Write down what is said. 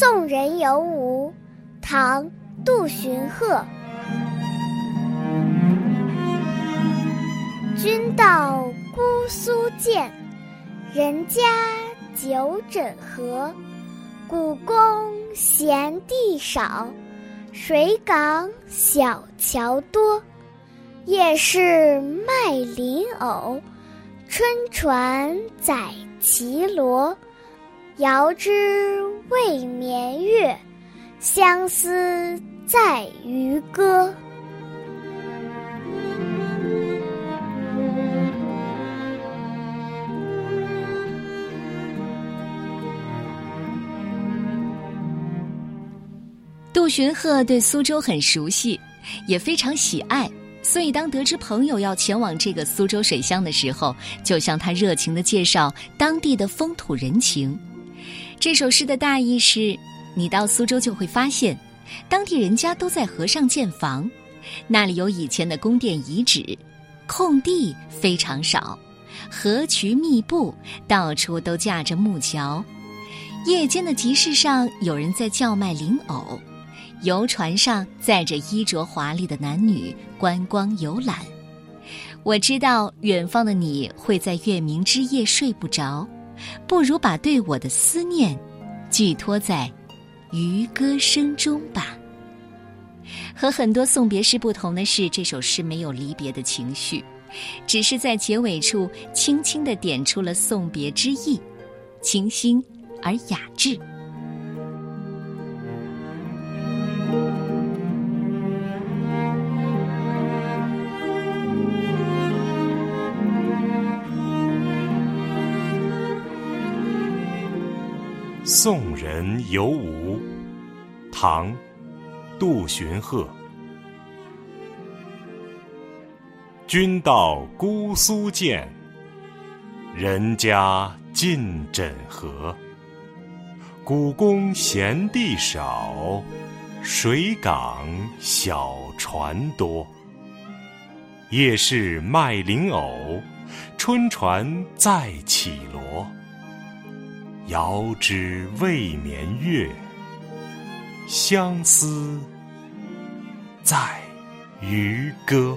送人有舞》，唐·杜荀鹤。君到姑苏见，人家九枕河。古宫闲地少，水港小桥多。夜市卖莲藕，春船载绮罗。遥知未眠月，相思在渔歌。杜荀鹤对苏州很熟悉，也非常喜爱，所以当得知朋友要前往这个苏州水乡的时候，就向他热情的介绍当地的风土人情。这首诗的大意是：你到苏州就会发现，当地人家都在河上建房，那里有以前的宫殿遗址，空地非常少，河渠密布，到处都架着木桥。夜间的集市上有人在叫卖灵藕。游船上载着衣着华丽的男女观光游览，我知道远方的你会在月明之夜睡不着，不如把对我的思念寄托在渔歌声中吧。和很多送别诗不同的是，这首诗没有离别的情绪，只是在结尾处轻轻地点出了送别之意，清新而雅致。送人有舞，唐·杜荀鹤。君到姑苏见，人家尽枕河。古宫闲地少，水港小船多。夜市卖灵藕，春船载绮罗。遥知未眠月，相思在渔歌。